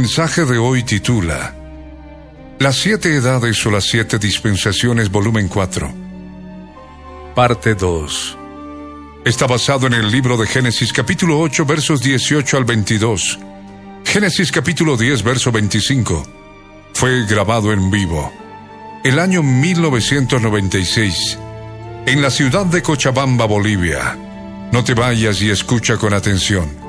Mensaje de hoy titula Las siete edades o las siete dispensaciones, volumen 4. Parte 2. Está basado en el libro de Génesis capítulo 8 versos 18 al 22. Génesis capítulo 10 verso 25. Fue grabado en vivo. El año 1996. En la ciudad de Cochabamba, Bolivia. No te vayas y escucha con atención.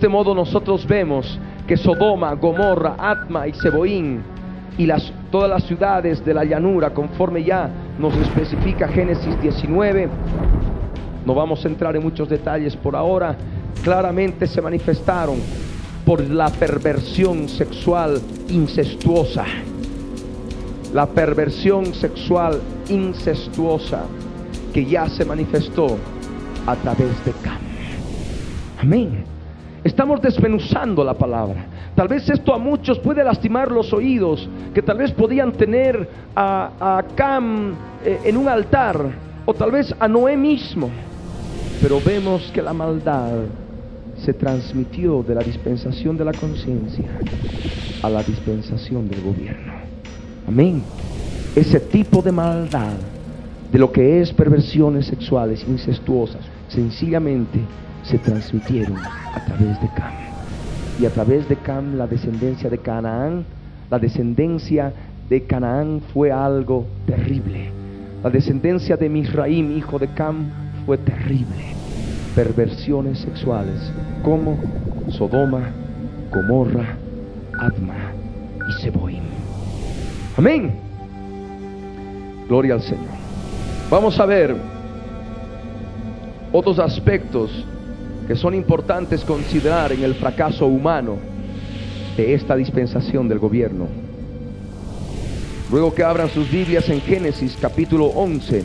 Este modo nosotros vemos que Sodoma, Gomorra, Atma y Seboín y todas las ciudades de la llanura, conforme ya nos especifica Génesis 19, no vamos a entrar en muchos detalles por ahora, claramente se manifestaron por la perversión sexual incestuosa. La perversión sexual incestuosa que ya se manifestó a través de Cam. Amén. Estamos desmenuzando la palabra. Tal vez esto a muchos puede lastimar los oídos, que tal vez podían tener a, Cam eh, en un altar, o tal vez a Noé mismo. Pero vemos que la maldad se transmitió de la dispensación de la conciencia a la dispensación del gobierno. Amén. Ese tipo de maldad, de lo que es perversiones sexuales incestuosas, sencillamente se transmitieron a través de Cam. Y a través de Cam la descendencia de Canaán, la descendencia de Canaán fue algo terrible. La descendencia de Misraim, hijo de Cam, fue terrible. Perversiones sexuales como Sodoma, Gomorra, Adma y Seboim. Amén. Gloria al Señor. Vamos a ver otros aspectos que son importantes considerar en el fracaso humano de esta dispensación del gobierno. Luego que abran sus Biblias en Génesis capítulo 11,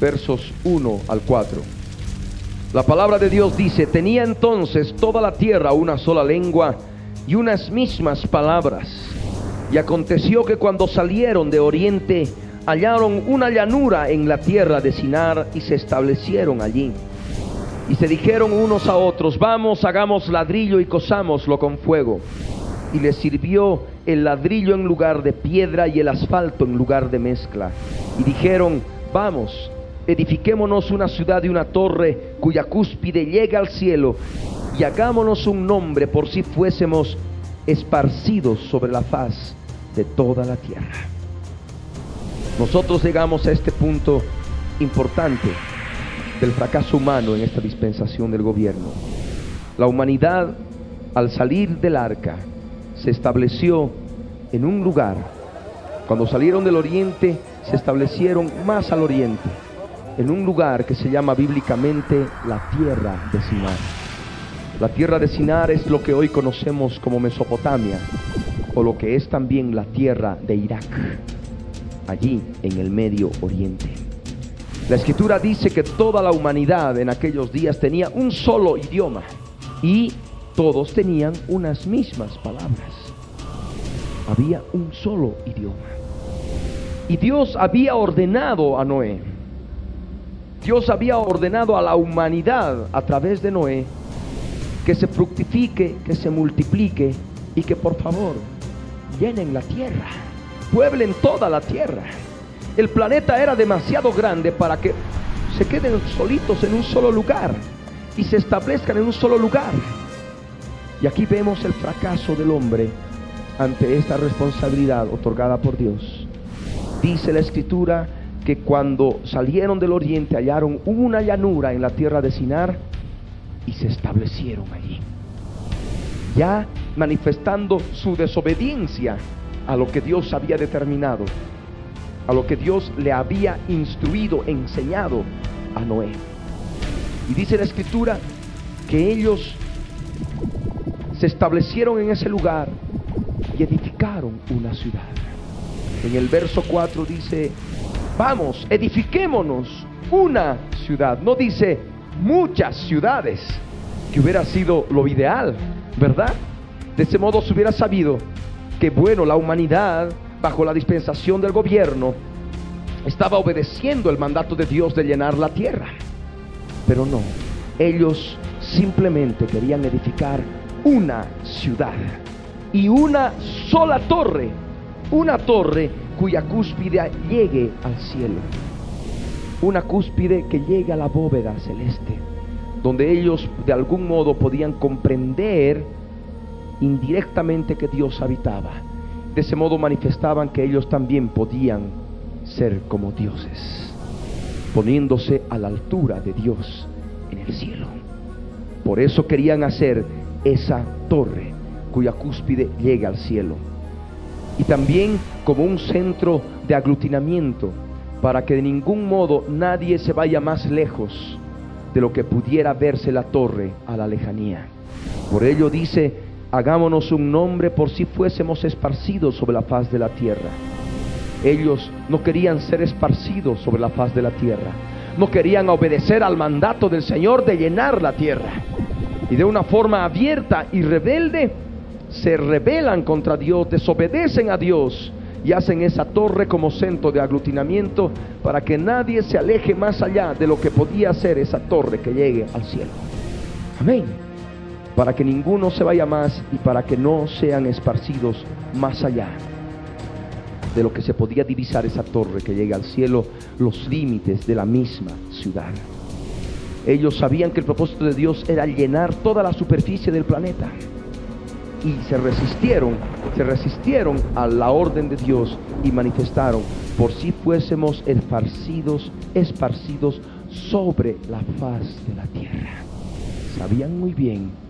versos 1 al 4. La palabra de Dios dice, tenía entonces toda la tierra una sola lengua y unas mismas palabras. Y aconteció que cuando salieron de oriente, hallaron una llanura en la tierra de Sinar y se establecieron allí. Y se dijeron unos a otros, vamos, hagamos ladrillo y cosámoslo con fuego. Y les sirvió el ladrillo en lugar de piedra y el asfalto en lugar de mezcla. Y dijeron, vamos, edifiquémonos una ciudad y una torre cuya cúspide llega al cielo y hagámonos un nombre por si fuésemos esparcidos sobre la faz de toda la tierra. Nosotros llegamos a este punto importante del fracaso humano en esta dispensación del gobierno. La humanidad, al salir del arca, se estableció en un lugar. Cuando salieron del oriente, se establecieron más al oriente, en un lugar que se llama bíblicamente la tierra de Sinar. La tierra de Sinar es lo que hoy conocemos como Mesopotamia, o lo que es también la tierra de Irak, allí en el Medio Oriente. La escritura dice que toda la humanidad en aquellos días tenía un solo idioma y todos tenían unas mismas palabras. Había un solo idioma. Y Dios había ordenado a Noé, Dios había ordenado a la humanidad a través de Noé que se fructifique, que se multiplique y que por favor llenen la tierra, pueblen toda la tierra. El planeta era demasiado grande para que se queden solitos en un solo lugar y se establezcan en un solo lugar. Y aquí vemos el fracaso del hombre ante esta responsabilidad otorgada por Dios. Dice la escritura que cuando salieron del oriente hallaron una llanura en la tierra de Sinar y se establecieron allí. Ya manifestando su desobediencia a lo que Dios había determinado, a lo que Dios le había instruido, enseñado a Noé. Y dice la escritura que ellos se establecieron en ese lugar y edificaron una ciudad. En el verso 4 dice, vamos, edifiquémonos una ciudad. No dice muchas ciudades, que hubiera sido lo ideal, ¿verdad? De ese modo se hubiera sabido que, bueno, la humanidad, bajo la dispensación del gobierno, estaba obedeciendo el mandato de Dios de llenar la tierra. Pero no, ellos simplemente querían edificar una ciudad y una sola torre, una torre cuya cúspide llegue al cielo, una cúspide que llegue a la bóveda celeste, donde ellos de algún modo podían comprender indirectamente que Dios habitaba. De ese modo manifestaban que ellos también podían ser como dioses, poniéndose a la altura de Dios en el cielo. Por eso querían hacer esa torre cuya cúspide llega al cielo. Y también como un centro de aglutinamiento para que de ningún modo nadie se vaya más lejos de lo que pudiera verse la torre a la lejanía. Por ello dice, hagámonos un nombre por si fuésemos esparcidos sobre la faz de la tierra. Ellos no querían ser esparcidos sobre la faz de la tierra. No querían obedecer al mandato del Señor de llenar la tierra. Y de una forma abierta y rebelde, se rebelan contra Dios, desobedecen a Dios y hacen esa torre como centro de aglutinamiento para que nadie se aleje más allá de lo que podía ser esa torre que llegue al cielo. Amén. Para que ninguno se vaya más y para que no sean esparcidos más allá de lo que se podía divisar esa torre que llega al cielo, los límites de la misma ciudad. Ellos sabían que el propósito de Dios era llenar toda la superficie del planeta y se resistieron, se resistieron a la orden de Dios y manifestaron, por si fuésemos esparcidos, esparcidos sobre la faz de la tierra. Sabían muy bien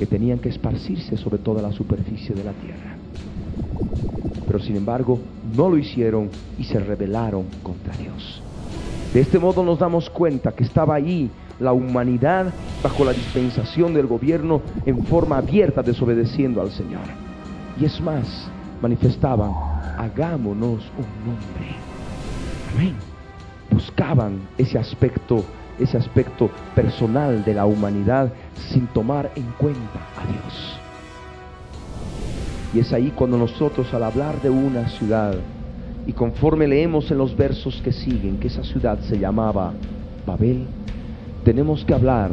que tenían que esparcirse sobre toda la superficie de la tierra. Pero sin embargo, no lo hicieron y se rebelaron contra Dios. De este modo nos damos cuenta que estaba ahí la humanidad bajo la dispensación del gobierno en forma abierta desobedeciendo al Señor. Y es más, manifestaban, hagámonos un nombre. Amén. Buscaban ese aspecto, ese aspecto personal de la humanidad sin tomar en cuenta a Dios. Y es ahí cuando nosotros al hablar de una ciudad, y conforme leemos en los versos que siguen que esa ciudad se llamaba Babel, tenemos que hablar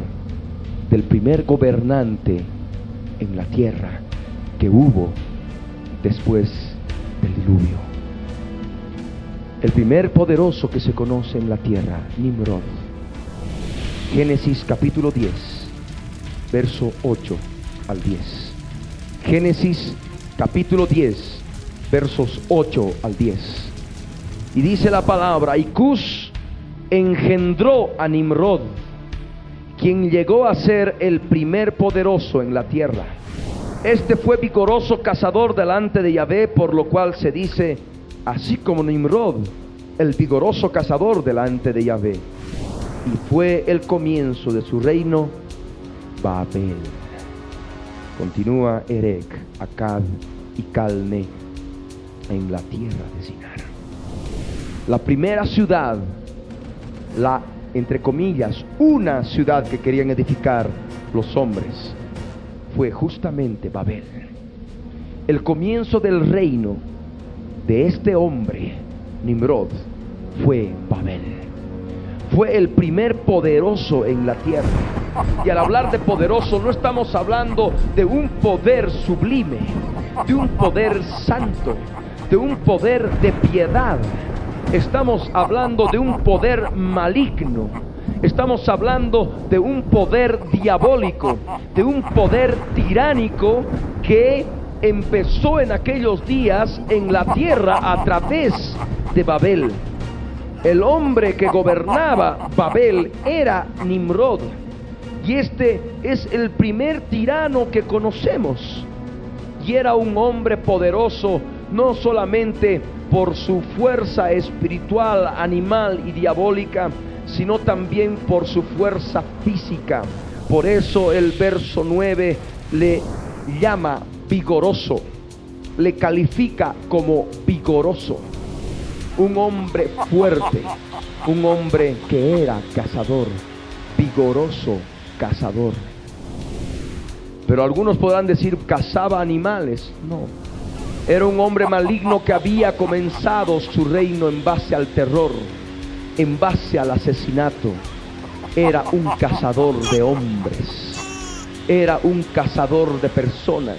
del primer gobernante en la tierra que hubo después del diluvio. El primer poderoso que se conoce en la tierra, Nimrod. Génesis capítulo 10, verso 8 al 10. Génesis capítulo 10, versos 8 al 10. Y dice la palabra, y Cus engendró a Nimrod quien llegó a ser el primer poderoso en la tierra. Este fue vigoroso cazador delante de Yahvé, por lo cual se dice, así como Nimrod, el vigoroso cazador delante de Yahvé. Y fue el comienzo de su reino, Babel. Continúa Erek, Akkad y Calne en la tierra de Sinar. La primera ciudad, la entre comillas, una ciudad que querían edificar los hombres fue justamente Babel. El comienzo del reino de este hombre, Nimrod, fue Babel. Fue el primer poderoso en la tierra. Y al hablar de poderoso no estamos hablando de un poder sublime, de un poder santo, de un poder de piedad. Estamos hablando de un poder maligno. Estamos hablando de un poder diabólico, de un poder tiránico que empezó en aquellos días en la tierra a través de Babel. El hombre que gobernaba Babel era Nimrod. Y este es el primer tirano que conocemos. Y era un hombre poderoso, no solamente por su fuerza espiritual, animal y diabólica, sino también por su fuerza física. Por eso el verso 9 le llama vigoroso, le califica como vigoroso. Un hombre fuerte, un hombre que era cazador, vigoroso cazador. Pero algunos podrán decir cazaba animales. No, era un hombre maligno que había comenzado su reino en base al terror, en base al asesinato. Era un cazador de hombres, era un cazador de personas,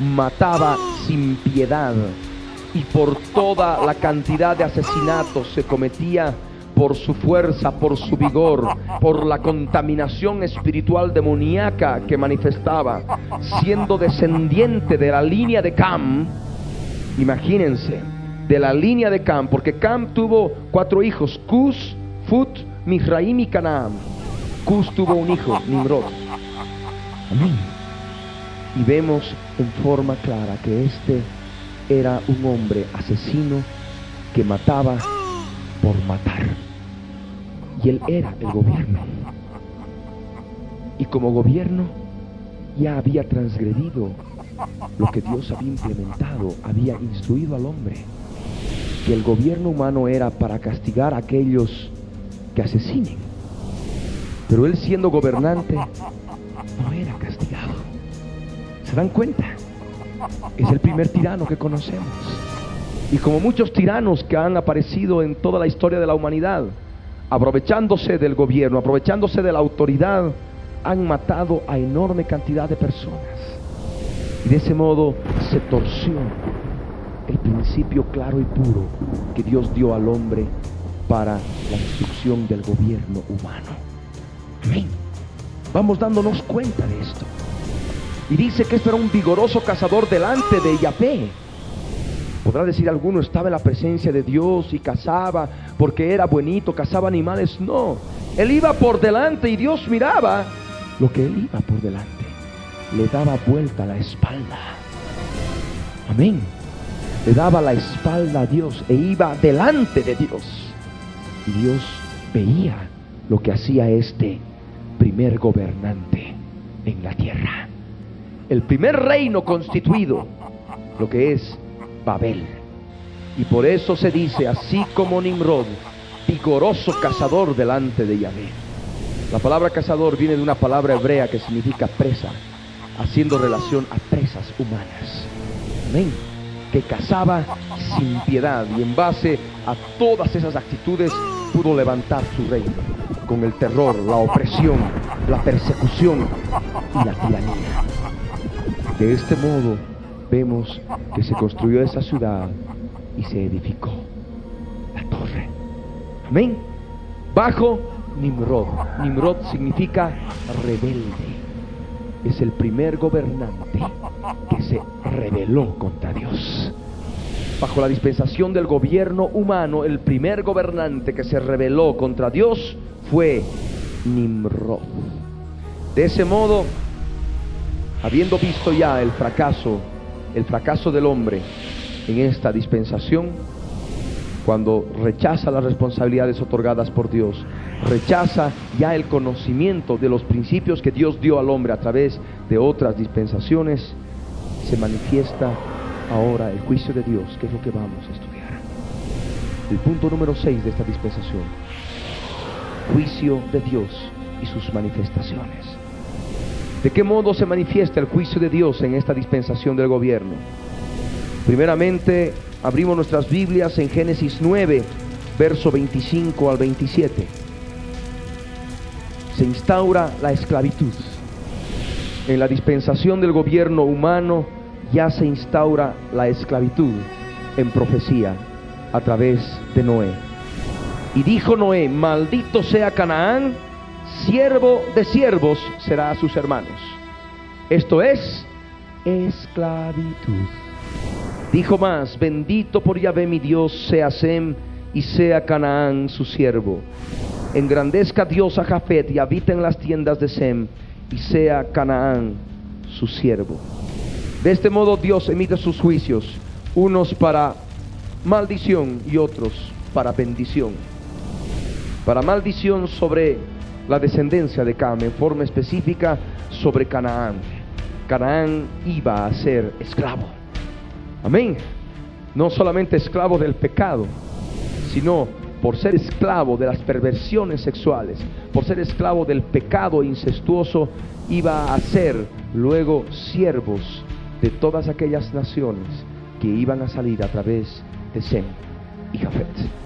mataba sin piedad y por toda la cantidad de asesinatos se cometía por su fuerza, por su vigor, por la contaminación espiritual demoníaca que manifestaba, siendo descendiente de la línea de Cam, imagínense, de la línea de Cam, porque Cam tuvo cuatro hijos, Cus, Fut, Misraim y Canaán. Cus tuvo un hijo, Nimrod. Amén. Y vemos en forma clara que este era un hombre asesino que mataba por matar. Y él era el gobierno. Y como gobierno ya había transgredido lo que Dios había implementado, había instruido al hombre. Que el gobierno humano era para castigar a aquellos que asesinen. Pero él siendo gobernante no era castigado. ¿Se dan cuenta? Es el primer tirano que conocemos. Y como muchos tiranos que han aparecido en toda la historia de la humanidad, aprovechándose del gobierno, aprovechándose de la autoridad, han matado a enorme cantidad de personas. Y de ese modo se torció el principio claro y puro que Dios dio al hombre para la instrucción del gobierno humano. Vamos dándonos cuenta de esto. Y dice que esto era un vigoroso cazador delante de Yahvé. Podrá decir alguno, estaba en la presencia de Dios y cazaba porque era buenito, cazaba animales. No, él iba por delante y Dios miraba lo que él iba por delante. Le daba vuelta la espalda. Amén. Le daba la espalda a Dios e iba delante de Dios. Y Dios veía lo que hacía este primer gobernante en la tierra. El primer reino constituido, lo que es Babel. Y por eso se dice, así como Nimrod, vigoroso cazador delante de Yahvé. La palabra cazador viene de una palabra hebrea que significa presa, haciendo relación a presas humanas. Amén. Que cazaba sin piedad y en base a todas esas actitudes pudo levantar su reino con el terror, la opresión, la persecución y la tiranía. De este modo, vemos que se construyó esa ciudad y se edificó la torre. Amén. Bajo Nimrod. Nimrod significa rebelde. Es el primer gobernante que se rebeló contra Dios. Bajo la dispensación del gobierno humano, el primer gobernante que se rebeló contra Dios fue Nimrod. De ese modo, habiendo visto ya el fracaso el fracaso del hombre en esta dispensación, cuando rechaza las responsabilidades otorgadas por Dios, rechaza ya el conocimiento de los principios que Dios dio al hombre a través de otras dispensaciones, se manifiesta ahora el juicio de Dios, que es lo que vamos a estudiar. El punto número 6 de esta dispensación, juicio de Dios y sus manifestaciones. ¿De qué modo se manifiesta el juicio de Dios en esta dispensación del gobierno? Primeramente, abrimos nuestras Biblias en Génesis 9, verso 25 al 27. Se instaura la esclavitud. En la dispensación del gobierno humano, ya se instaura la esclavitud en profecía a través de Noé. Y dijo Noé, maldito sea Canaán, siervo de siervos será a sus hermanos. Esto es esclavitud. Dijo más, bendito por Yahvé mi Dios sea Sem y sea Canaán su siervo. Engrandezca Dios a Jafet y habita en las tiendas de Sem y sea Canaán su siervo. De este modo Dios emite sus juicios, unos para maldición y otros para bendición. Para maldición sobre la descendencia de Cam, en forma específica sobre Canaán. Canaán iba a ser esclavo. Amén. No solamente esclavo del pecado, sino por ser esclavo de las perversiones sexuales, por ser esclavo del pecado incestuoso, iba a ser luego siervos de todas aquellas naciones que iban a salir a través de Sem y Jafet.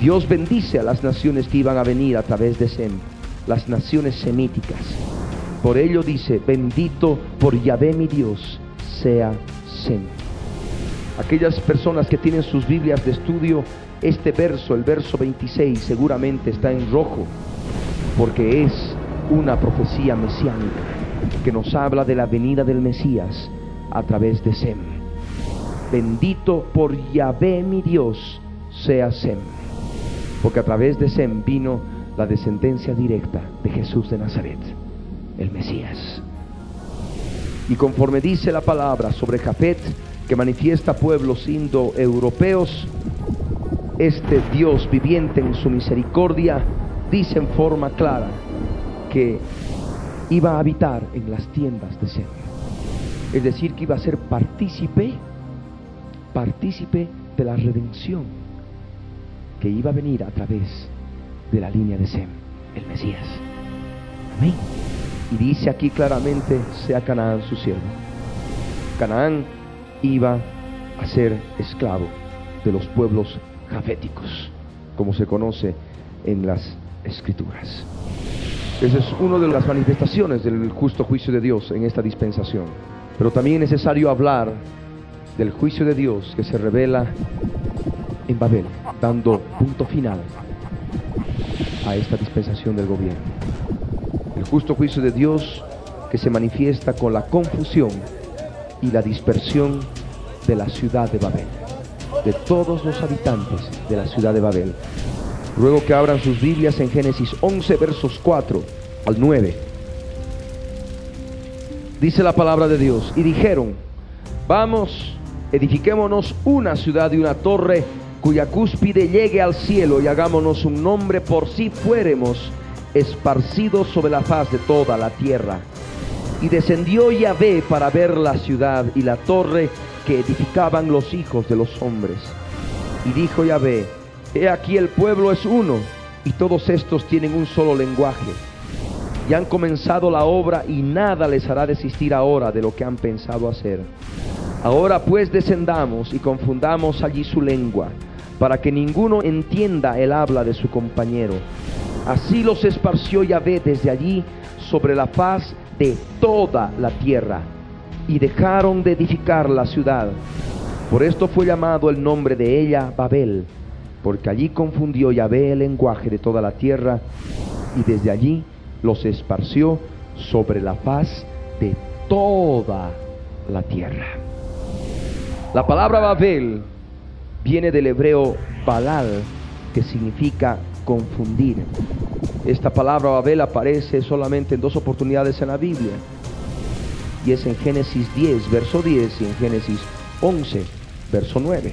Dios bendice a las naciones que iban a venir a través de Sem, las naciones semíticas. Por ello dice, bendito por Yahvé mi Dios sea Sem. Aquellas personas que tienen sus Biblias de estudio, este verso, el verso 26, seguramente está en rojo, porque es una profecía mesiánica que nos habla de la venida del Mesías a través de Sem. Bendito por Yahvé mi Dios sea Sem, porque a través de Sem vino la descendencia directa de Jesús de Nazaret, el Mesías. Y conforme dice la palabra sobre Jafet, que manifiesta pueblos indoeuropeos, este Dios viviente en su misericordia dice en forma clara que iba a habitar en las tiendas de Sem. Es decir, que iba a ser partícipe, partícipe de la redención que iba a venir a través de la línea de Sem, el Mesías. Amén. Y dice aquí claramente, sea Canaán su siervo. Canaán iba a ser esclavo de los pueblos jaféticos, como se conoce en las escrituras. Esa es una de las manifestaciones del justo juicio de Dios en esta dispensación. Pero también es necesario hablar del juicio de Dios que se revela en Babel, dando punto final a esta dispensación del gobierno. El justo juicio de Dios que se manifiesta con la confusión y la dispersión de la ciudad de Babel, de todos los habitantes de la ciudad de Babel. Ruego que abran sus Biblias en Génesis 11, versos 4 al 9. Dice la palabra de Dios, y dijeron, vamos, edifiquémonos una ciudad y una torre cuya cúspide llegue al cielo y hagámonos un nombre por si fuéremos esparcidos sobre la faz de toda la tierra. Y descendió Yahvé para ver la ciudad y la torre que edificaban los hijos de los hombres. Y dijo Yahvé, he aquí el pueblo es uno, y todos estos tienen un solo lenguaje. Y han comenzado la obra y nada les hará desistir ahora de lo que han pensado hacer. Ahora pues descendamos y confundamos allí su lengua, para que ninguno entienda el habla de su compañero. Así los esparció Yahvé desde allí sobre la faz de toda la tierra, y dejaron de edificar la ciudad. Por esto fue llamado el nombre de ella Babel, porque allí confundió Yahvé el lenguaje de toda la tierra, y desde allí los esparció sobre la faz de toda la tierra. La palabra Babel viene del hebreo Balal, que significa confundir. Esta palabra Babel aparece solamente en dos oportunidades en la Biblia. Y es en Génesis 10, verso 10 y en Génesis 11, verso 9.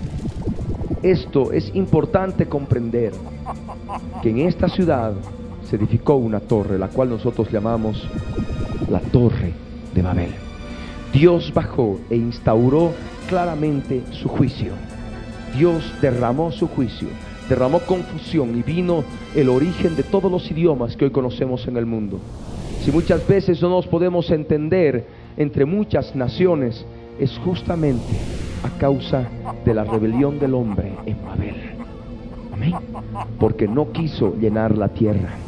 Esto es importante comprender que en esta ciudad se edificó una torre, la cual nosotros llamamos la torre de Babel. Dios bajó e instauró claramente su juicio. Dios derramó su juicio, derramó confusión y vino el origen de todos los idiomas que hoy conocemos en el mundo. Si muchas veces no nos podemos entender entre muchas naciones, es justamente a causa de la rebelión del hombre en Babel. Amén. Porque no quiso llenar la tierra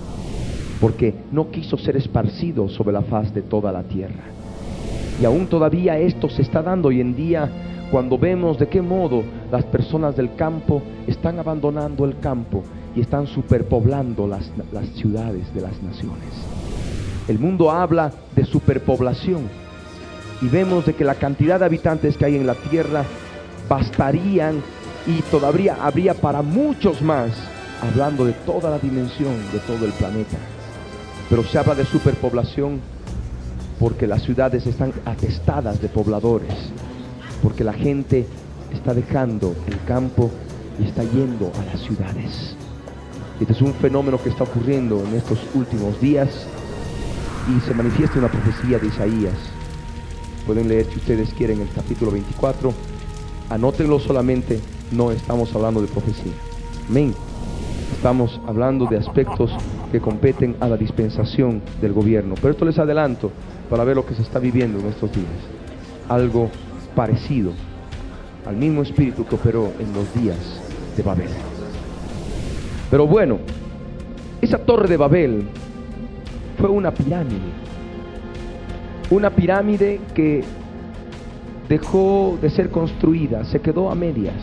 porque no quiso ser esparcido sobre la faz de toda la tierra. Y aún todavía esto se está dando hoy en día cuando vemos de qué modo las personas del campo están abandonando el campo y están superpoblando las, las ciudades de las naciones. El mundo habla de superpoblación y vemos de que la cantidad de habitantes que hay en la tierra bastarían y todavía habría para muchos más, hablando de toda la dimensión de todo el planeta. Pero se habla de superpoblación porque las ciudades están atestadas de pobladores, porque la gente está dejando el campo y está yendo a las ciudades. Este es un fenómeno que está ocurriendo en estos últimos días y se manifiesta una profecía de Isaías. Pueden leer si ustedes quieren el capítulo 24. Anótenlo solamente, no estamos hablando de profecía. Amén. Estamos hablando de aspectos que competen a la dispensación del gobierno. Pero esto les adelanto para ver lo que se está viviendo en estos días. Algo parecido al mismo espíritu que operó en los días de Babel. Pero bueno, esa torre de Babel fue una pirámide. Una pirámide que dejó de ser construida, se quedó a medias.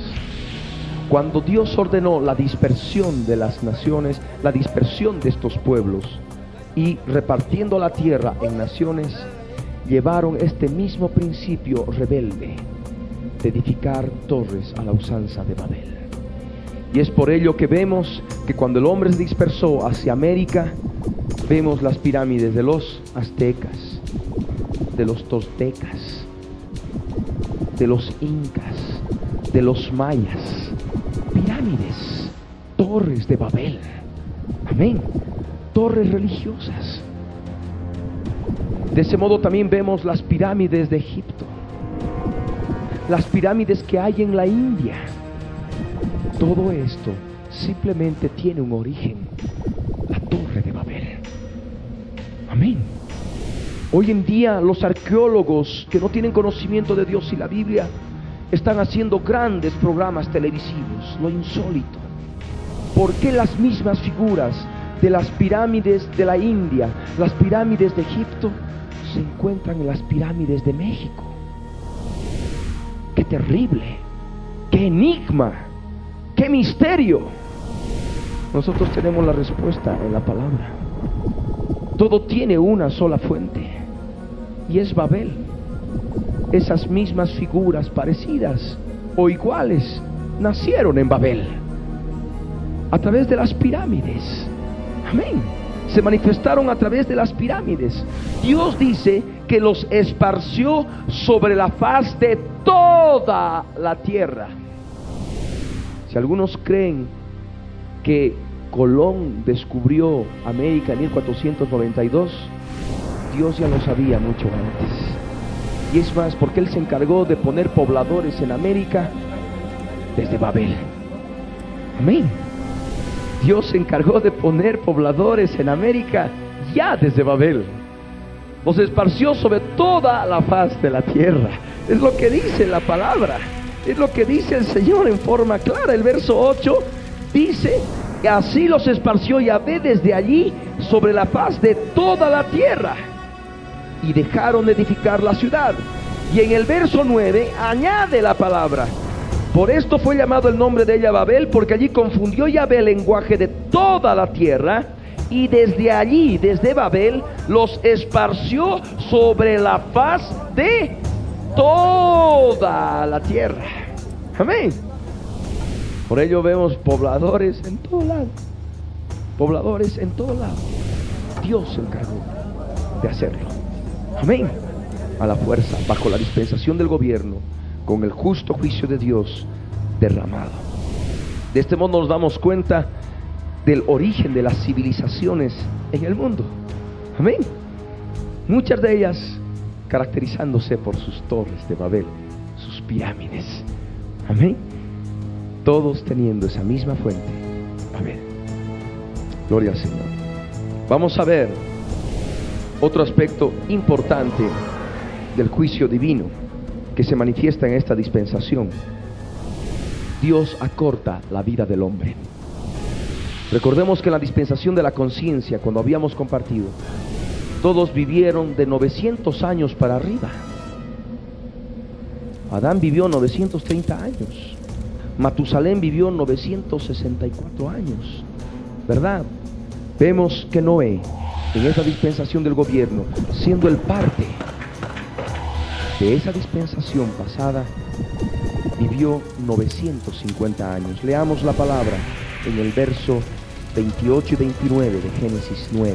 Cuando Dios ordenó la dispersión de las naciones, la dispersión de estos pueblos, y repartiendo la tierra en naciones, llevaron este mismo principio rebelde edificar torres a la usanza de Babel. Y es por ello que vemos que cuando el hombre se dispersó hacia América, vemos las pirámides de los aztecas, de los toltecas, de los incas, de los mayas, pirámides, torres de Babel. Amén. Torres religiosas. De ese modo también vemos las pirámides de Egipto, las pirámides que hay en la India. Todo esto simplemente tiene un origen, la torre de Babel. Amén. Hoy en día los arqueólogos que no tienen conocimiento de Dios y la Biblia están haciendo grandes programas televisivos, lo insólito. ¿Por qué las mismas figuras de las pirámides de la India, las pirámides de Egipto, se encuentran en las pirámides de México? Terrible, qué enigma, qué misterio. Nosotros tenemos la respuesta en la palabra. Todo tiene una sola fuente y es Babel. Esas mismas figuras parecidas o iguales nacieron en Babel a través de las pirámides. Amén. Se manifestaron a través de las pirámides. Dios dice que los esparció sobre la faz de toda la tierra. Si algunos creen que Colón descubrió América en 1492, Dios ya lo sabía mucho antes. Y es más, porque Él se encargó de poner pobladores en América desde Babel. Amén. Dios se encargó de poner pobladores en América ya desde Babel. Los esparció sobre toda la faz de la tierra. Es lo que dice la palabra. Es lo que dice el Señor en forma clara. El verso 8 dice, que así los esparció Yahvé desde allí sobre la faz de toda la tierra. Y dejaron de edificar la ciudad. Y en el verso 9 añade la palabra. Por esto fue llamado el nombre de ella Babel, porque allí confundió Yahvé el lenguaje de toda la tierra. Y desde allí, desde Babel, los esparció sobre la faz de toda la tierra. Amén. Por ello vemos pobladores en todo lado. Pobladores en todo lado. Dios se encargó de hacerlo. Amén. A la fuerza, bajo la dispensación del gobierno, con el justo juicio de Dios derramado. De este modo nos damos cuenta del origen de las civilizaciones en el mundo. Amén. Muchas de ellas caracterizándose por sus torres de Babel, sus pirámides. Amén. Todos teniendo esa misma fuente. Amén. Gloria al Señor. Vamos a ver otro aspecto importante del juicio divino que se manifiesta en esta dispensación. Dios acorta la vida del hombre. Recordemos que en la dispensación de la conciencia, cuando habíamos compartido, todos vivieron de 900 años para arriba. Adán vivió 930 años. Matusalén vivió 964 años. ¿Verdad? Vemos que Noé, en esa dispensación del gobierno, siendo el parte de esa dispensación pasada, vivió 950 años. Leamos la palabra en el verso 28 y 29 de Génesis 9.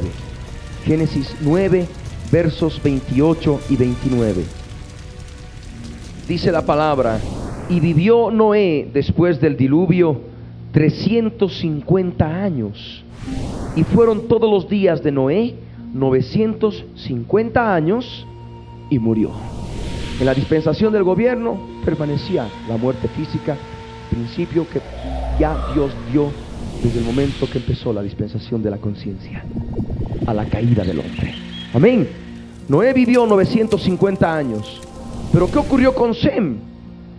Génesis 9, versos 28 y 29. Dice la palabra, y vivió Noé después del diluvio 350 años. Y fueron todos los días de Noé 950 años y murió. En la dispensación del gobierno permanecía la muerte física, principio que ya Dios dio desde el momento que empezó la dispensación de la conciencia, a la caída del hombre. Amén. Noé vivió 950 años. Pero ¿qué ocurrió con Sem?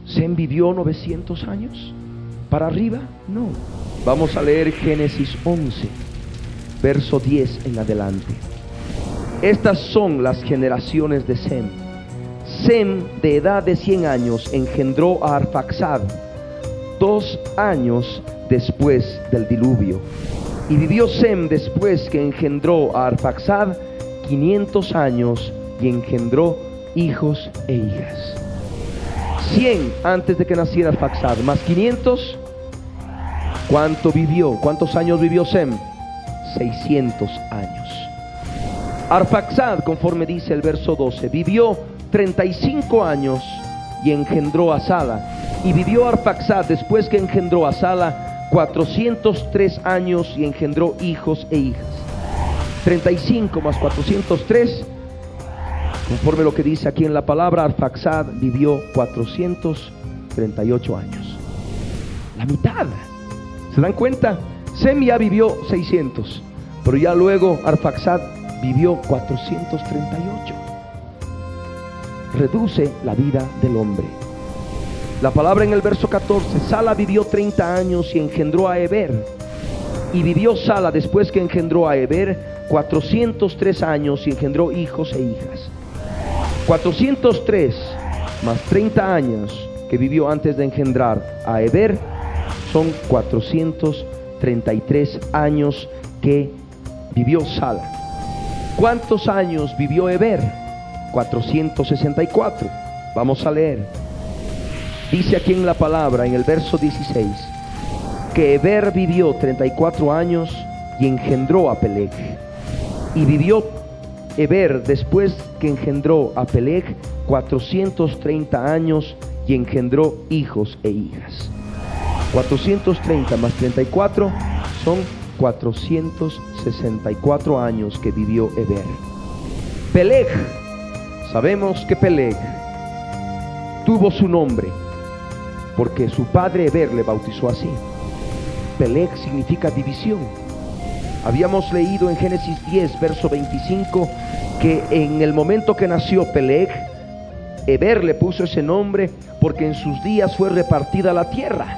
¿Sem vivió 900 años? ¿Para arriba? No. Vamos a leer Génesis 11, verso 10 en adelante. Estas son las generaciones de Sem. Sem, de edad de 100 años, engendró a Arfaxad, dos años después del diluvio. Y vivió Sem después que engendró a Arfaxad 500 años y engendró hijos e hijas. 100 antes de que naciera Arfaxad, más 500. ¿Cuánto vivió? ¿Cuántos años vivió Sem? 600 años. Arfaxad, conforme dice el verso 12, vivió 35 años y engendró a Sala. Y vivió Arfaxad después que engendró a Sala 403 años y engendró hijos e hijas. 35 más 403, conforme lo que dice aquí en la palabra, Arfaxad vivió 438 años. La mitad. ¿Se dan cuenta? Sem ya vivió 600, pero ya luego Arfaxad vivió 438. Reduce la vida del hombre. La palabra en el verso 14, Sala vivió 30 años y engendró a Eber. Y vivió Sala después que engendró a Eber 403 años y engendró hijos e hijas. 403 más 30 años que vivió antes de engendrar a Eber son 433 años que vivió Sala. ¿Cuántos años vivió Eber? 464. Vamos a leer. Dice aquí en la palabra, en el verso 16, que Eber vivió 34 años y engendró a Peleg. Y vivió Eber después que engendró a Peleg 430 años y engendró hijos e hijas. 430 más 34 son 464 años que vivió Eber. Peleg, sabemos que Peleg tuvo su nombre porque su padre Eber le bautizó así. Peleg significa división. Habíamos leído en Génesis 10, verso 25, que en el momento que nació Peleg, Eber le puso ese nombre porque en sus días fue repartida la tierra.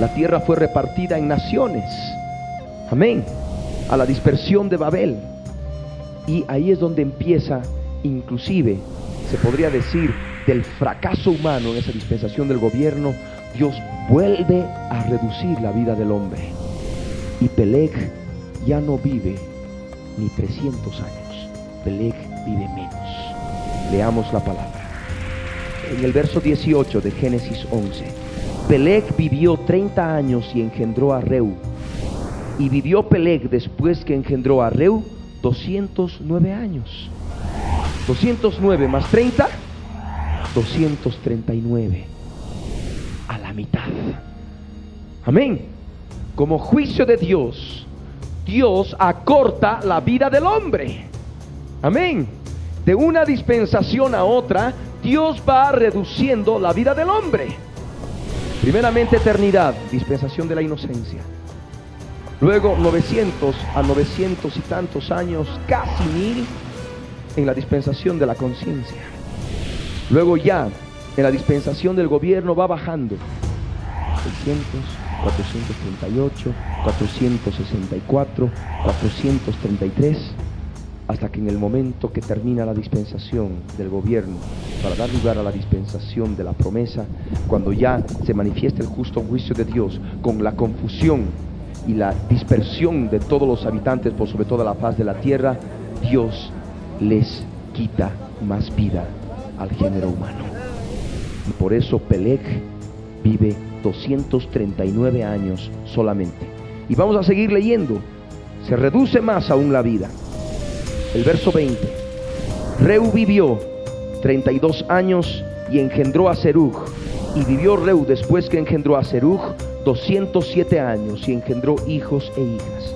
La tierra fue repartida en naciones. Amén. A la dispersión de Babel. Y ahí es donde empieza, inclusive, se podría decir, del fracaso humano en esa dispensación del gobierno, Dios vuelve a reducir la vida del hombre. Y Peleg ya no vive ni 300 años. Peleg vive menos. Leamos la palabra. En el verso 18 de Génesis 11. Peleg vivió 30 años y engendró a Reu. Y vivió Peleg después que engendró a Reu 209 años. 209 más 30 239. A la mitad. Amén. Como juicio de Dios, Dios acorta la vida del hombre. Amén. De una dispensación a otra, Dios va reduciendo la vida del hombre. Primeramente eternidad, dispensación de la inocencia. Luego 900 a 900 y tantos años, casi mil, en la dispensación de la conciencia. Luego ya en la dispensación del gobierno va bajando. 600, 438, 464, 433. hasta que en el momento que termina la dispensación del gobierno, para dar lugar a la dispensación de la promesa, cuando ya se manifiesta el justo juicio de Dios con la confusión y la dispersión de todos los habitantes por sobre toda la paz de la tierra, Dios les quita más vida al género humano. Y por eso Peleg vive 239 años solamente. Y vamos a seguir leyendo. Se reduce más aún la vida. El verso 20. Reu vivió 32 años y engendró a Serug. Y vivió Reu después que engendró a Serug 207 años y engendró hijos e hijas.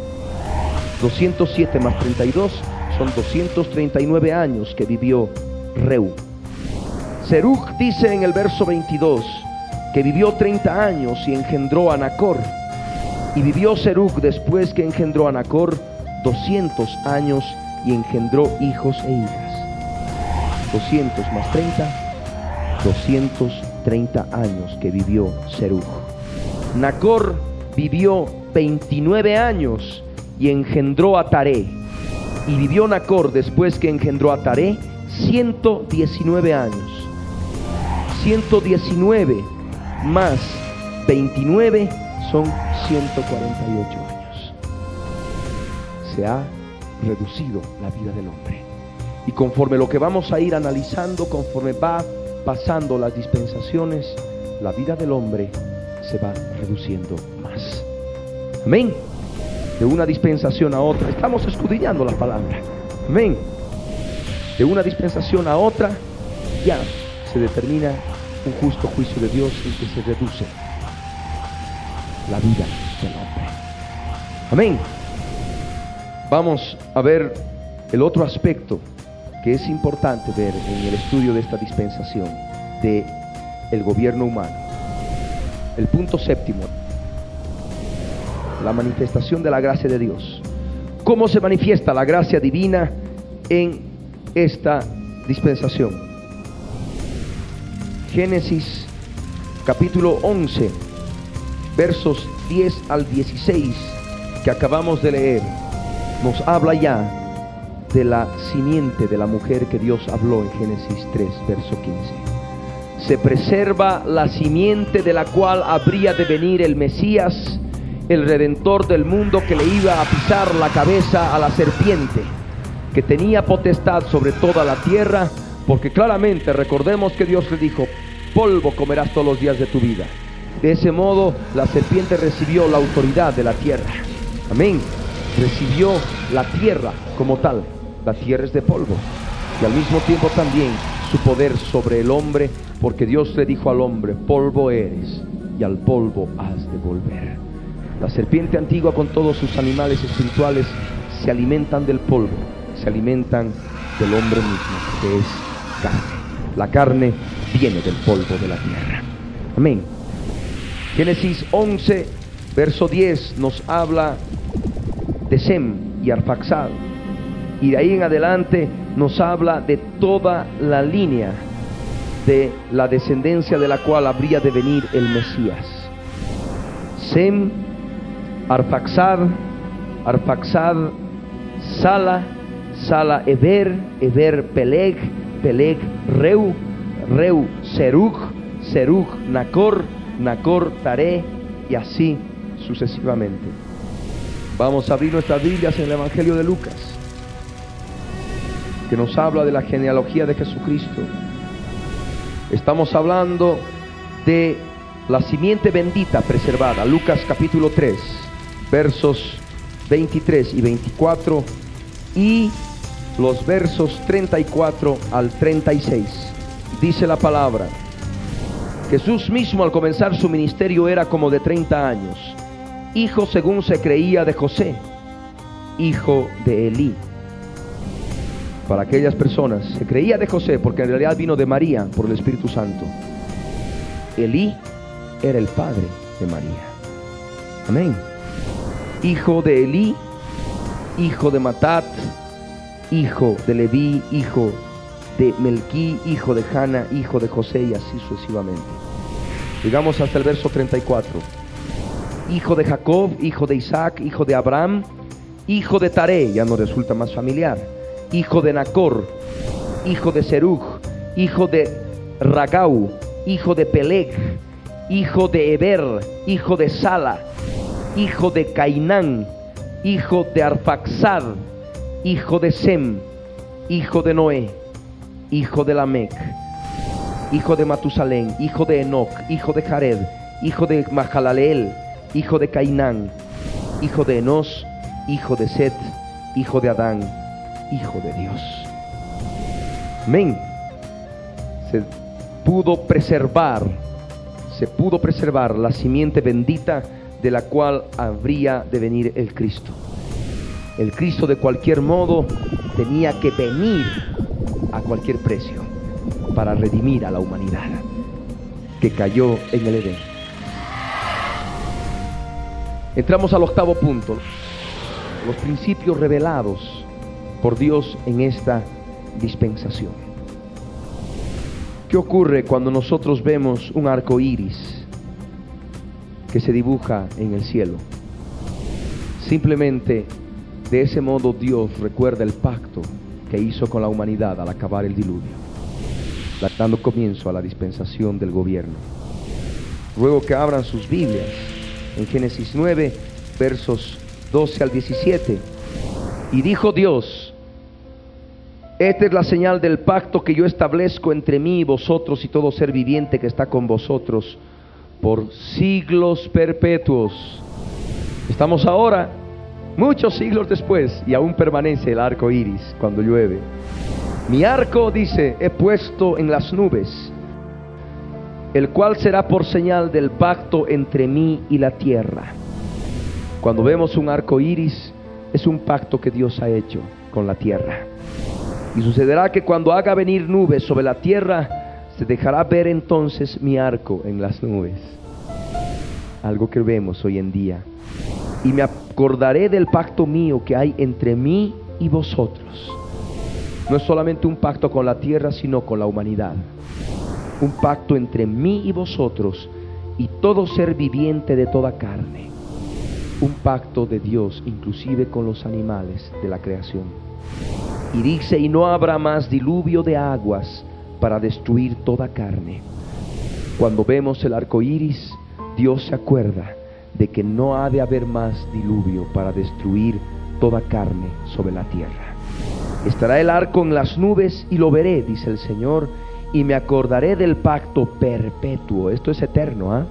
207 más 32 son 239 años que vivió Reu. Serug dice en el verso 22 que vivió 30 años y engendró a Nacor. Y vivió Serug después que engendró a Nacor 200 años y engendró hijos e hijas. 200 más 30, 230 años que vivió Serug. Nacor vivió 29 años y engendró a Taré. Y vivió Nacor después que engendró a Taré 119 años. 119 más 29 son 148 años. Se ha reducido la vida del hombre. Y conforme lo que vamos a ir analizando, conforme va pasando las dispensaciones, la vida del hombre se va reduciendo más. Amén. De una dispensación a otra. Estamos escudillando la palabra. Amén. De una dispensación a otra ya se determina un justo juicio de Dios en que se reduce la vida del hombre. Amén. Vamos a ver el otro aspecto que es importante ver en el estudio de esta dispensación de el gobierno humano. El punto séptimo, la manifestación de la gracia de Dios. ¿Cómo se manifiesta la gracia divina en esta dispensación? Génesis capítulo 11, versos 10 al 16 que acabamos de leer, nos habla ya de la simiente de la mujer que Dios habló en Génesis 3, verso 15. Se preserva la simiente de la cual habría de venir el Mesías, el redentor del mundo que le iba a pisar la cabeza a la serpiente, que tenía potestad sobre toda la tierra, porque claramente recordemos que Dios le dijo, polvo comerás todos los días de tu vida. De ese modo la serpiente recibió la autoridad de la tierra. Amén. Recibió la tierra como tal. La tierra es de polvo. Y al mismo tiempo también su poder sobre el hombre, porque Dios le dijo al hombre, polvo eres y al polvo has de volver. La serpiente antigua con todos sus animales espirituales se alimentan del polvo, se alimentan del hombre mismo, La carne viene del polvo de la tierra. Amén. Génesis 11, verso 10 nos habla de Sem y Arfaxad. Y de ahí en adelante nos habla de toda la línea de la descendencia de la cual habría de venir el Mesías. Sem, Arfaxad, Arfaxad, Sala, Sala, Eber, Eber, Peleg, Peleg, Reu, Reu, Serug, Serug, Nacor, Nacor, Taré y así sucesivamente. Vamos a abrir nuestras Biblias en el Evangelio de Lucas, que nos habla de la genealogía de Jesucristo. Estamos hablando de la simiente bendita preservada, Lucas capítulo 3, versos 23 y 24 y los versos 34 al 36. Dice la palabra, Jesús mismo al comenzar su ministerio era como de 30 años, hijo según se creía de José, hijo de Elí. Para aquellas personas, se creía de José porque en realidad vino de María por el Espíritu Santo. Elí era el padre de María. Amén. Hijo de Elí, hijo de Matat, hijo de Leví, hijo de Melquí, hijo de Hanna, hijo de José y así sucesivamente. Llegamos hasta el verso 34. Hijo de Jacob, hijo de Isaac, hijo de Abraham, hijo de Taré, ya no resulta más familiar, hijo de Nacor, hijo de Serug, hijo de Ragau, hijo de Peleg, hijo de Eber, hijo de Sala, hijo de Cainán, hijo de Arfaxad, hijo de Sem, hijo de Noé, hijo de Lamec, hijo de Matusalén, hijo de Enoch, hijo de Jared, hijo de Mahalaleel, hijo de Cainán, hijo de Enos, hijo de Set, hijo de Adán, hijo de Dios. Amén. Se pudo preservar, se pudo preservar la simiente bendita de la cual habría de venir el Cristo. El Cristo de cualquier modo tenía que venir a cualquier precio para redimir a la humanidad que cayó en el Edén. Entramos al octavo punto, los principios revelados por Dios en esta dispensación. ¿Qué ocurre cuando nosotros vemos un arco iris que se dibuja en el cielo? Simplemente de ese modo Dios recuerda el pacto que hizo con la humanidad al acabar el diluvio, dando comienzo a la dispensación del gobierno. Luego que abran sus Biblias en Génesis 9, versos 12 al 17. Y dijo Dios, esta es la señal del pacto que yo establezco entre mí y vosotros y todo ser viviente que está con vosotros por siglos perpetuos. Estamos ahora, muchos siglos después, y aún permanece el arco iris cuando llueve. Mi arco, dice, he puesto en las nubes el cual será por señal del pacto entre mí y la tierra. Cuando vemos un arco iris, es un pacto que Dios ha hecho con la tierra. Y sucederá que cuando haga venir nubes sobre la tierra, se dejará ver entonces mi arco en las nubes. Algo que vemos hoy en día. Y me acordaré del pacto mío que hay entre mí y vosotros. No es solamente un pacto con la tierra, sino con la humanidad un pacto entre mí y vosotros y todo ser viviente de toda carne. Un pacto de Dios inclusive con los animales de la creación. Y dice, y no habrá más diluvio de aguas para destruir toda carne. Cuando vemos el arco iris, Dios se acuerda de que no ha de haber más diluvio para destruir toda carne sobre la tierra. Estará el arco en las nubes y lo veré, dice el Señor, y me acordaré del pacto perpetuo. Esto es eterno, ¿ah?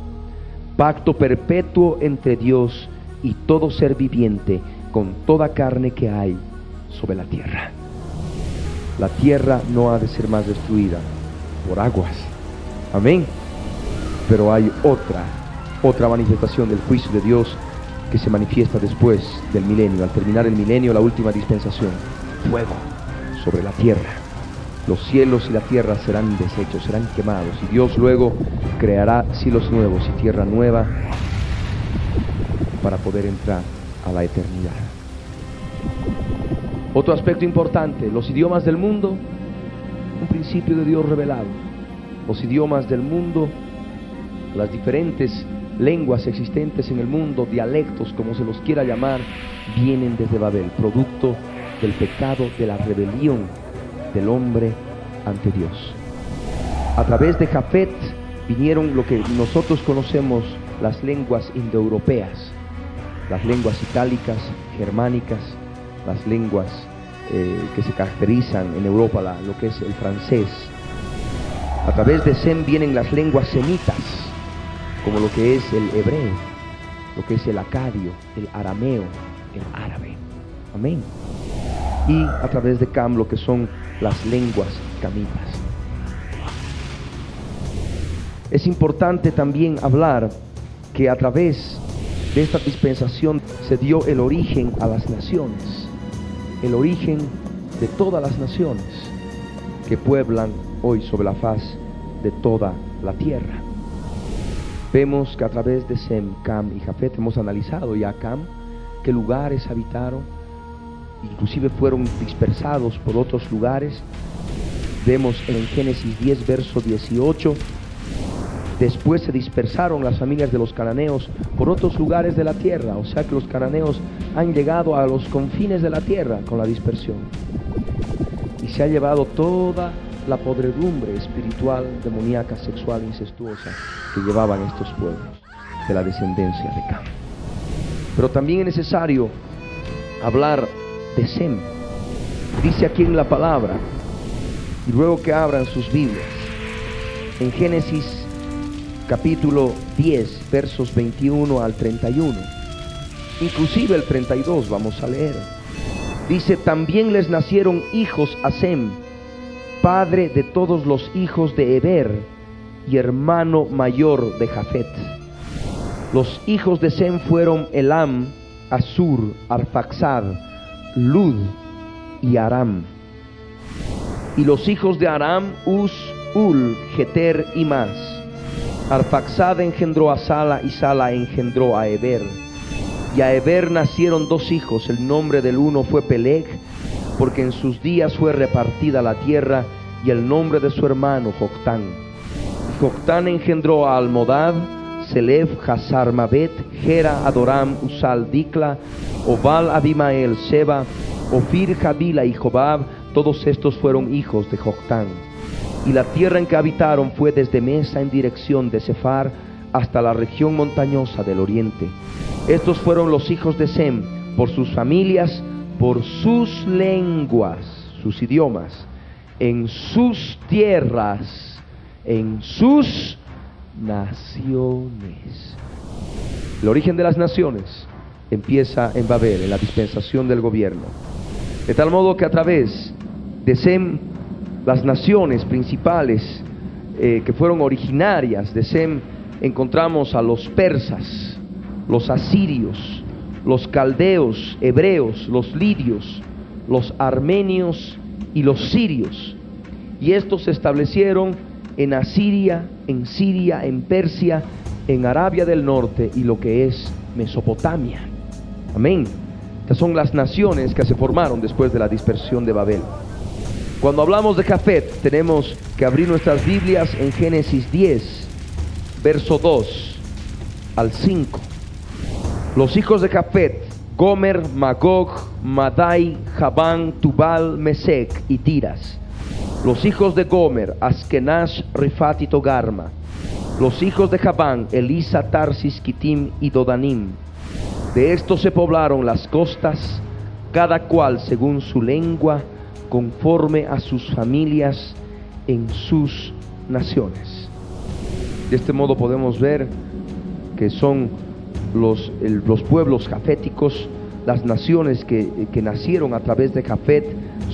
Pacto perpetuo entre Dios y todo ser viviente con toda carne que hay sobre la tierra. La tierra no ha de ser más destruida por aguas. Amén. Pero hay otra, otra manifestación del juicio de Dios que se manifiesta después del milenio, al terminar el milenio, la última dispensación. Fuego sobre la tierra los cielos y la tierra serán deshechos, serán quemados, y Dios luego creará cielos nuevos y tierra nueva para poder entrar a la eternidad. Otro aspecto importante, los idiomas del mundo, un principio de Dios revelado. Los idiomas del mundo, las diferentes lenguas existentes en el mundo, dialectos, como se los quiera llamar, vienen desde Babel, producto del pecado, de la rebelión del hombre ante Dios. A través de Jafet vinieron lo que nosotros conocemos las lenguas indoeuropeas, las lenguas itálicas, germánicas, las lenguas eh, que se caracterizan en Europa, lo que es el francés. A través de Sem vienen las lenguas semitas, como lo que es el hebreo, lo que es el acadio, el arameo, el árabe. Amén. Y a través de Cam lo que son las lenguas camitas. Es importante también hablar que a través de esta dispensación se dio el origen a las naciones, el origen de todas las naciones que pueblan hoy sobre la faz de toda la tierra. Vemos que a través de Sem, Cam y Jafet hemos analizado ya Cam, qué lugares habitaron, inclusive fueron dispersados por otros lugares. Vemos en Génesis 10, verso 18, después se dispersaron las familias de los cananeos por otros lugares de la tierra, o sea que los cananeos han llegado a los confines de la tierra con la dispersión. se ha llevado toda la podredumbre espiritual, demoníaca, sexual, incestuosa que llevaban estos pueblos de la descendencia de Cam. Pero también es necesario hablar de Sem. Dice aquí en la palabra, y luego que abran sus Biblias, en Génesis capítulo 10, versos 21 al 31, inclusive el 32 vamos a leer. Dice, también les nacieron hijos a Sem, padre de todos los hijos de Eber y hermano mayor de Jafet. Los hijos de Sem fueron Elam, Asur, Arfaxad, Lud y Aram. Y los hijos de Aram, Uz, Ul, Geter y más. Arfaxad engendró a Sala y Sala engendró a Eber. Y a Eber nacieron dos hijos, el nombre del uno fue Peleg, porque en sus días fue repartida la tierra, y el nombre de su hermano Joctán. Joctán engendró a Almodad, Selef, Hazar Mabet, Gera, Adoram, Usal, Dikla, Obal, Abimael, Seba, Ofir, Jabila y Jobab, todos estos fueron hijos de Joctán. Y la tierra en que habitaron fue desde Mesa en dirección de Sefar hasta la región montañosa del oriente. Estos fueron los hijos de Sem, por sus familias, por sus lenguas, sus idiomas, en sus tierras, en sus naciones. El origen de las naciones empieza en Babel, en la dispensación del gobierno. De tal modo que a través de Sem, las naciones principales eh, que fueron originarias de Sem, encontramos a los persas, los asirios, los caldeos, hebreos, los lidios, los armenios y los sirios. Y estos se establecieron en Asiria, en Siria, en Persia, en Arabia del Norte y lo que es Mesopotamia. Amén. Estas son las naciones que se formaron después de la dispersión de Babel. Cuando hablamos de Jafet, tenemos que abrir nuestras Biblias en Génesis 10, verso 2 al 5. Los hijos de Jafet, Gomer, Magog, Madai, Jabán, Tubal, Mesec y Tiras. Los hijos de Gomer, Askenash, Rifat y Togarma. Los hijos de Jabán, Elisa, Tarsis, Kitim y Dodanim. De estos se poblaron las costas, cada cual según su lengua, conforme a sus familias en sus naciones. De este modo podemos ver que son los, los pueblos jaféticos, las naciones que, que nacieron a través de Jafet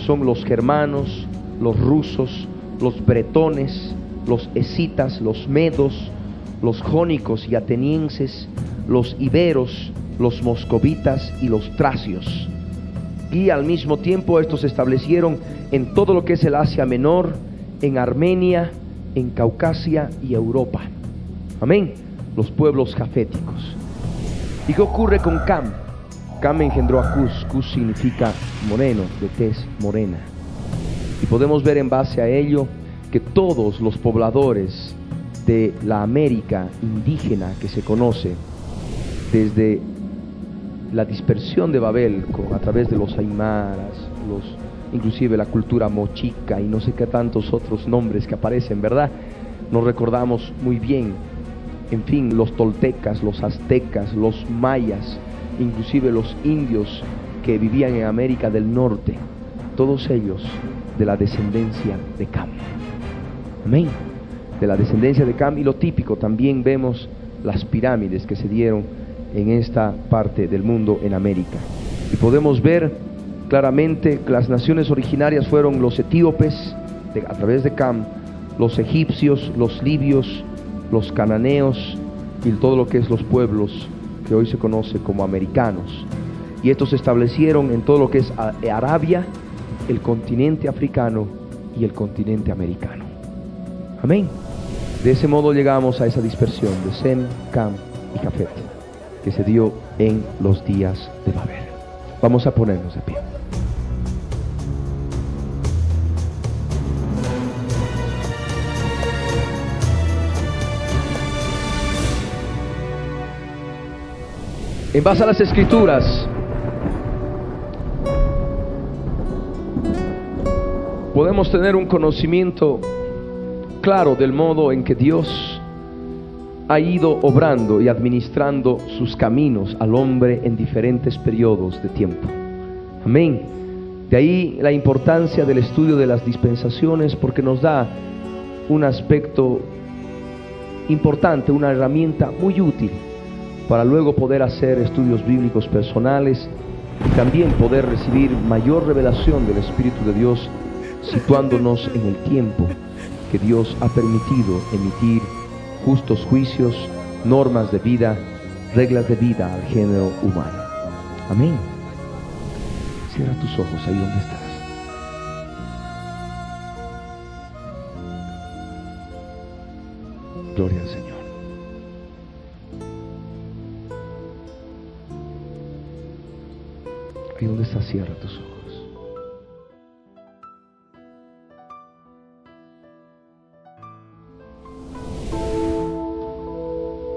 son los germanos, los rusos, los bretones, los escitas, los medos, los jónicos y atenienses, los iberos, los moscovitas y los tracios. Y al mismo tiempo estos se establecieron en todo lo que es el Asia Menor, en Armenia, en Caucasia y Europa. Amén. Los pueblos jaféticos. ¿Y qué ocurre con Cam? Cam engendró a Cus. Cus significa moreno, de tez morena. Y podemos ver en base a ello que todos los pobladores de la América indígena que se conoce desde la dispersión de Babel a través de los aymaras, los, inclusive la cultura mochica y no sé qué tantos otros nombres que aparecen, ¿verdad? Nos recordamos muy bien en fin, los toltecas, los aztecas, los mayas, inclusive los indios que vivían en América del Norte, todos ellos de la descendencia de Cam. Amén. De la descendencia de Cam y lo típico, también vemos las pirámides que se dieron en esta parte del mundo en América. Y podemos ver claramente que las naciones originarias fueron los etíopes a través de Cam, los egipcios, los libios, los cananeos y todo lo que es los pueblos que hoy se conoce como americanos. Y estos se establecieron en todo lo que es Arabia, el continente africano y el continente americano. Amén. De ese modo llegamos a esa dispersión de Sem, Cam y Jafet que se dio en los días de Babel. Vamos a ponernos de pie. En base a las escrituras, podemos tener un conocimiento claro del modo en que Dios ha ido obrando y administrando sus caminos al hombre en diferentes periodos de tiempo. Amén. De ahí la importancia del estudio de las dispensaciones porque nos da un aspecto importante, una herramienta muy útil para luego poder hacer estudios bíblicos personales y también poder recibir mayor revelación del Espíritu de Dios situándonos en el tiempo que Dios ha permitido emitir justos juicios, normas de vida, reglas de vida al género humano. Amén. Cierra tus ojos ahí donde estás. Gloria al Señor. Ahí donde estás, cierra tus ojos.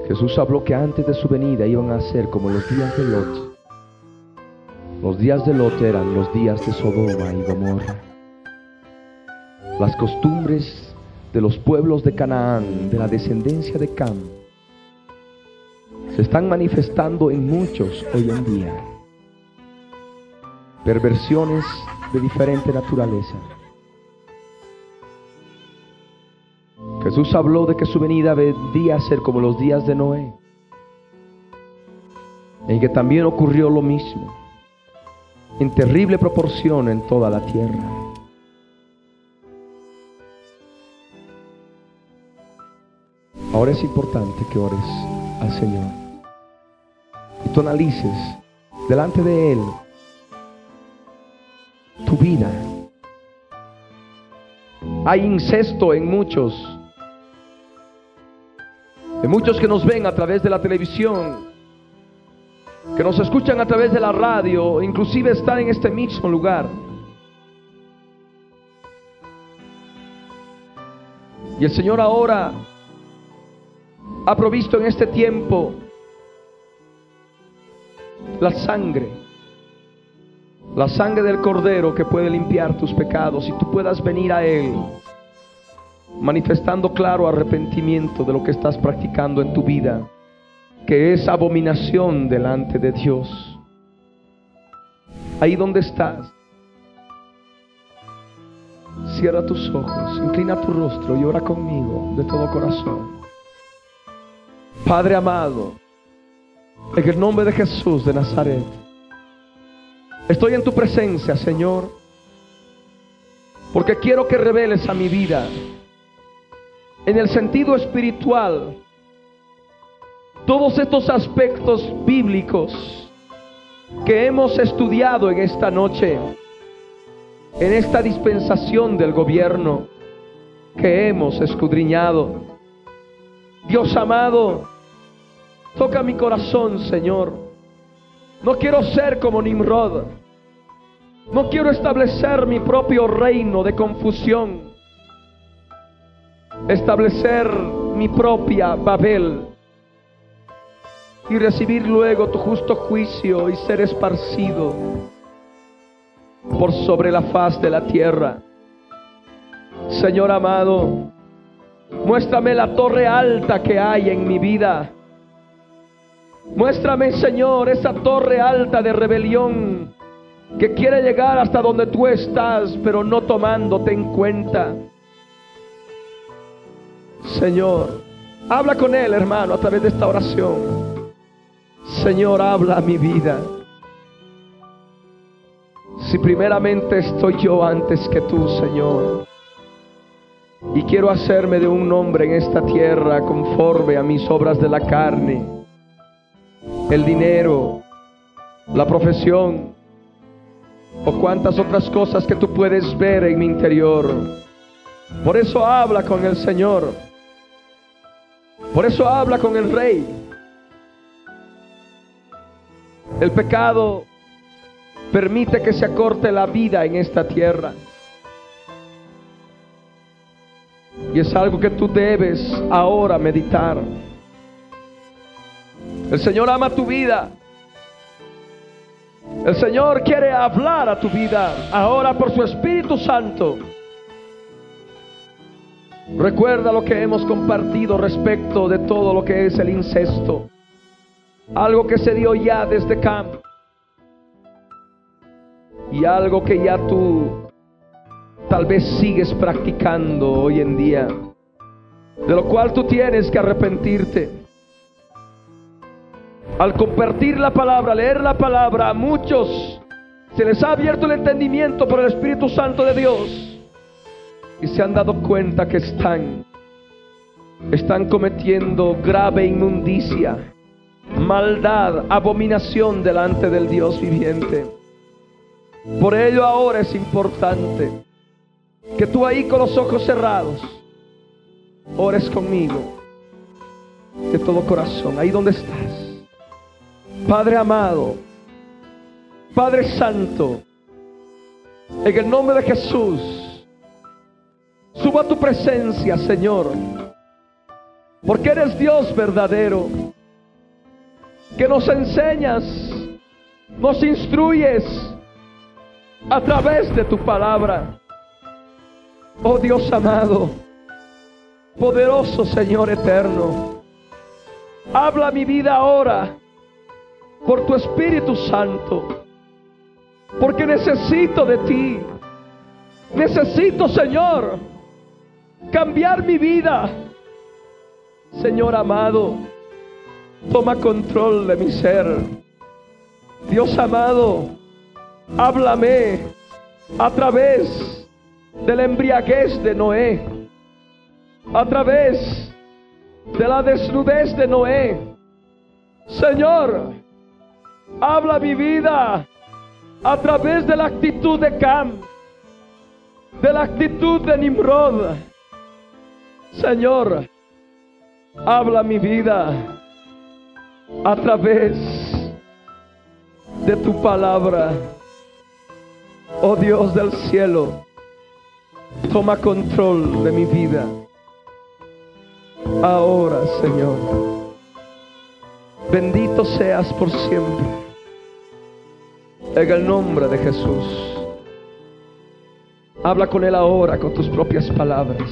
Jesús habló que antes de su venida iban a ser como los días de Lot. Los días de Lot eran los días de Sodoma y Gomorra. Las costumbres de los pueblos de Canaán, de la descendencia de Cam, se están manifestando en muchos hoy en día. Perversiones de diferente naturaleza. Jesús habló de que su venida vendría a ser como los días de Noé, en que también ocurrió lo mismo, en terrible proporción en toda la tierra. Ahora es importante que ores al Señor y tú analices delante de Él vida. Hay incesto en muchos de muchos que nos ven a través de la televisión, que nos escuchan a través de la radio, inclusive están en este mismo lugar. Y el Señor ahora ha provisto en este tiempo la sangre, la sangre del cordero que puede limpiar tus pecados y tú puedas venir a Él manifestando claro arrepentimiento de lo que estás practicando en tu vida, que es abominación delante de Dios. Ahí donde estás, cierra tus ojos, inclina tu rostro y ora conmigo de todo corazón. Padre amado, en el nombre de Jesús de Nazaret, estoy en tu presencia, Señor, porque quiero que reveles a mi vida en el sentido espiritual todos estos aspectos bíblicos que hemos estudiado en esta noche, en esta dispensación del gobierno que hemos escudriñado. Dios amado, toca mi corazón, Señor. No quiero ser como Nimrod. No quiero establecer mi propio reino de confusión establecer mi propia Babel y recibir luego tu justo juicio y ser esparcido por sobre la faz de la tierra. Señor amado, muéstrame la torre alta que hay en mi vida. Muéstrame, Señor, esa torre alta de rebelión que quiere llegar hasta donde tú estás, pero no tomándote en cuenta. Señor, habla con Él, hermano, a través de esta oración. Señor, habla a mi vida. Si primeramente estoy yo antes que tú, Señor, y quiero hacerme de un hombre en esta tierra conforme a mis obras de la carne, el dinero, la profesión, o cuantas otras cosas que tú puedes ver en mi interior. Por eso habla con el Señor. Por eso habla con el rey. El pecado permite que se acorte la vida en esta tierra. Y es algo que tú debes ahora meditar. El Señor ama tu vida. El Señor quiere hablar a tu vida ahora por su Espíritu Santo. Recuerda lo que hemos compartido respecto de todo lo que es el incesto. Algo que se dio ya desde campo. Y algo que ya tú tal vez sigues practicando hoy en día. De lo cual tú tienes que arrepentirte. Al compartir la palabra, leer la palabra, a muchos se les ha abierto el entendimiento por el Espíritu Santo de Dios y se han dado cuenta que están están cometiendo grave inmundicia, maldad, abominación delante del Dios viviente. Por ello ahora es importante que tú ahí con los ojos cerrados ores conmigo de todo corazón, ahí donde estás. Padre amado, Padre Santo, en el nombre de Jesús, Suba tu presencia, Señor. Porque eres Dios verdadero. Que nos enseñas, nos instruyes a través de tu palabra. Oh Dios amado, poderoso Señor eterno. Habla mi vida ahora por tu Espíritu Santo. Porque necesito de ti. Necesito, Señor, cambiar mi vida. Señor amado, toma control de mi ser. Dios amado, háblame a través de la embriaguez de Noé, a través de la desnudez de Noé. Señor, habla mi vida a través de la actitud de Cam, de la actitud de Nimrod Señor, habla mi vida a través de tu palabra. Oh Dios del cielo, toma control de mi vida. Ahora, Señor, bendito seas por siempre. En el nombre de Jesús. Habla con Él ahora con tus propias palabras.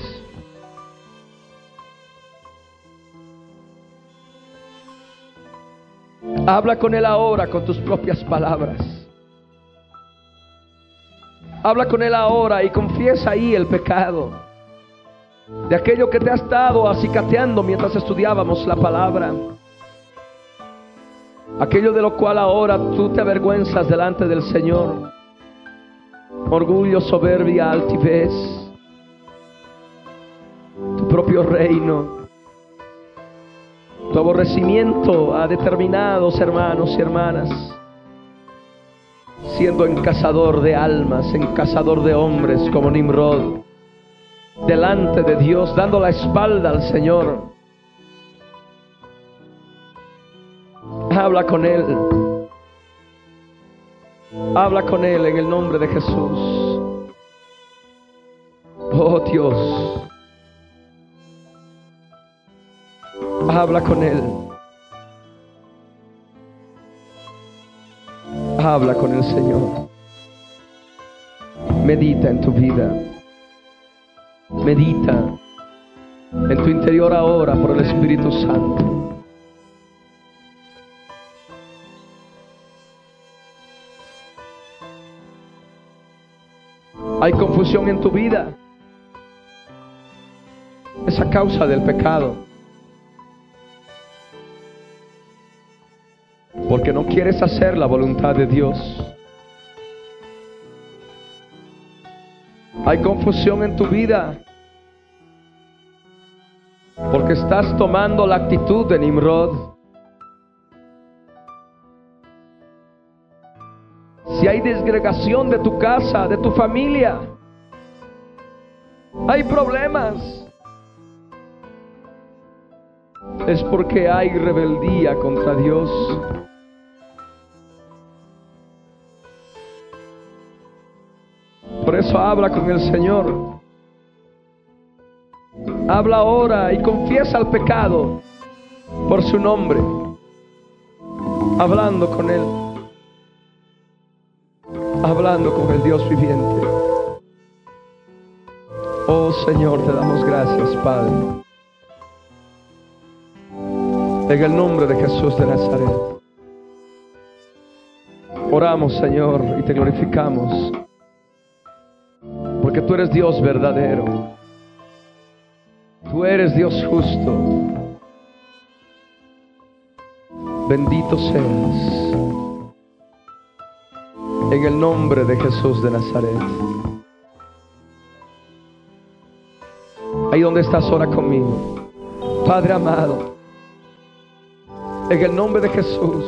Habla con Él ahora con tus propias palabras. Habla con Él ahora y confiesa ahí el pecado de aquello que te ha estado acicateando mientras estudiábamos la palabra. Aquello de lo cual ahora tú te avergüenzas delante del Señor. Orgullo, soberbia, altivez. Tu propio reino tu aborrecimiento a determinados hermanos y hermanas, siendo encazador de almas, encazador de hombres como Nimrod, delante de Dios, dando la espalda al Señor. Habla con Él. Habla con Él en el nombre de Jesús. Oh Dios. Habla con Él. Habla con el Señor. Medita en tu vida. Medita en tu interior ahora por el Espíritu Santo. Hay confusión en tu vida. Es a causa del pecado. porque no quieres hacer la voluntad de Dios. Hay confusión en tu vida porque estás tomando la actitud de Nimrod. Si hay desgregación de tu casa, de tu familia, hay problemas. Es porque hay rebeldía contra Dios. Por eso habla con el Señor. Habla ahora y confiesa el pecado por su nombre. Hablando con Él. Hablando con el Dios viviente. Oh Señor, te damos gracias, Padre. En el nombre de Jesús de Nazaret. Oramos, Señor, y te glorificamos. Porque tú eres Dios verdadero. Tú eres Dios justo. Bendito seas. En el nombre de Jesús de Nazaret. Ahí donde estás, ora conmigo. Padre amado. En el nombre de Jesús.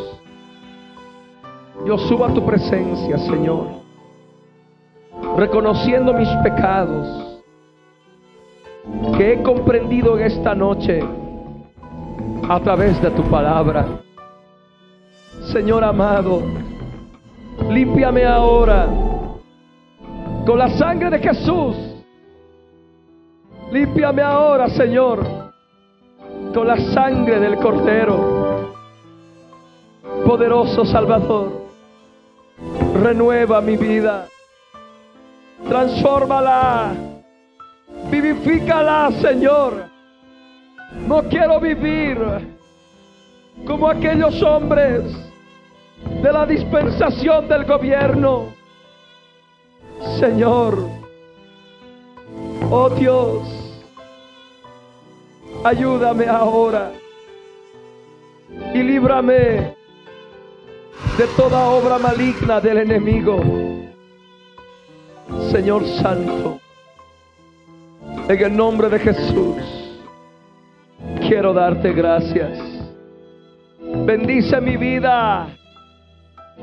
Yo subo a tu presencia, Señor. Reconociendo mis pecados. Que he comprendido en esta noche. A través de tu palabra. Señor amado. Límpiame ahora. Con la sangre de Jesús. Límpiame ahora, Señor, con la sangre del Cordero. Poderoso Salvador, renueva mi vida. Transfórmala. Vivifícala, Señor. No quiero vivir como aquellos hombres de la dispensación del gobierno. Señor, oh Dios, ayúdame ahora y líbrame de toda obra maligna del enemigo. Señor Santo, en el nombre de Jesús, quiero darte gracias. Bendice mi vida.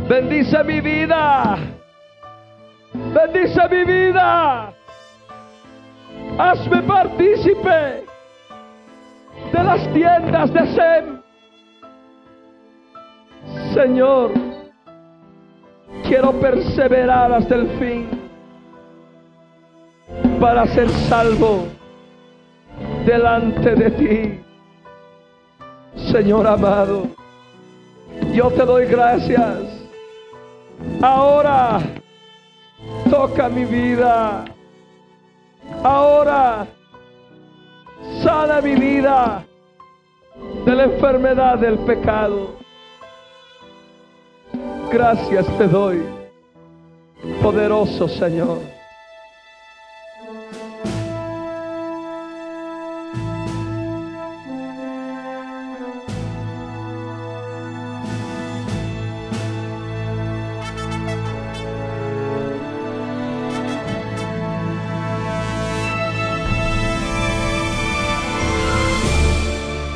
Bendice mi vida. Bendice mi vida. Hazme partícipe de las tiendas de Sem. Señor, quiero perseverar hasta el fin para ser salvo delante de ti. Señor amado, yo te doy gracias. Ahora toca mi vida. Ahora sana mi vida de la enfermedad del pecado. Gracias te doy, poderoso Señor.